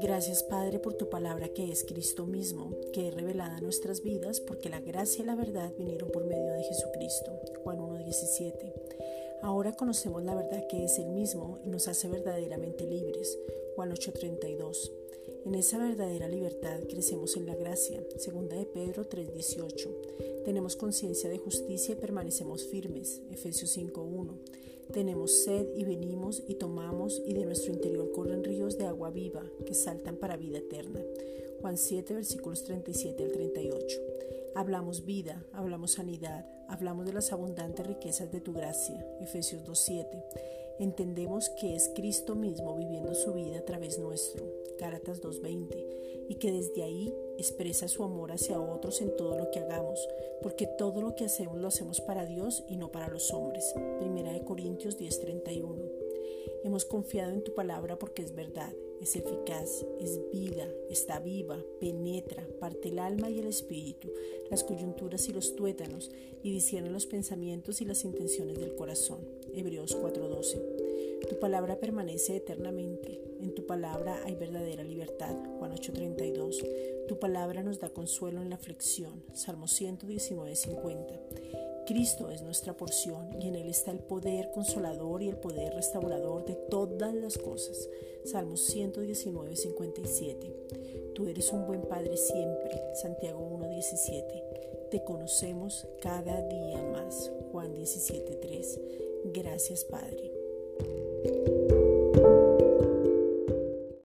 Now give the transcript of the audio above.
Gracias Padre por tu palabra que es Cristo mismo, que es revelada a nuestras vidas porque la gracia y la verdad vinieron por medio de Jesucristo. Juan 1.17. Ahora conocemos la verdad que es el mismo y nos hace verdaderamente libres. Juan 8.32. En esa verdadera libertad crecemos en la gracia. Segunda de Pedro 3.18. Tenemos conciencia de justicia y permanecemos firmes. Efesios 5.1. Tenemos sed y venimos y tomamos y de nuestro interior corren ríos de agua viva que saltan para vida eterna. Juan 7 versículos 37 al 38. Hablamos vida, hablamos sanidad, hablamos de las abundantes riquezas de tu gracia. Efesios 2.7. Entendemos que es Cristo mismo viviendo su vida a través nuestro. Gálatas 2.20. Y que desde ahí expresa su amor hacia otros en todo lo que hagamos, porque todo lo que hacemos lo hacemos para Dios y no para los hombres. Primera de Corintios 10:31. Hemos confiado en tu palabra porque es verdad, es eficaz, es vida, está viva, penetra, parte el alma y el espíritu, las coyunturas y los tuétanos, y discierne los pensamientos y las intenciones del corazón. Hebreos 4:12. Tu palabra permanece eternamente. En tu palabra hay verdadera libertad. Juan 8:32. Tu palabra nos da consuelo en la aflicción. Salmo 119:50. Cristo es nuestra porción y en Él está el poder consolador y el poder restaurador de todas las cosas. Salmo 119:57. Tú eres un buen Padre siempre. Santiago 1:17. Te conocemos cada día más. Juan 17:3. Gracias Padre.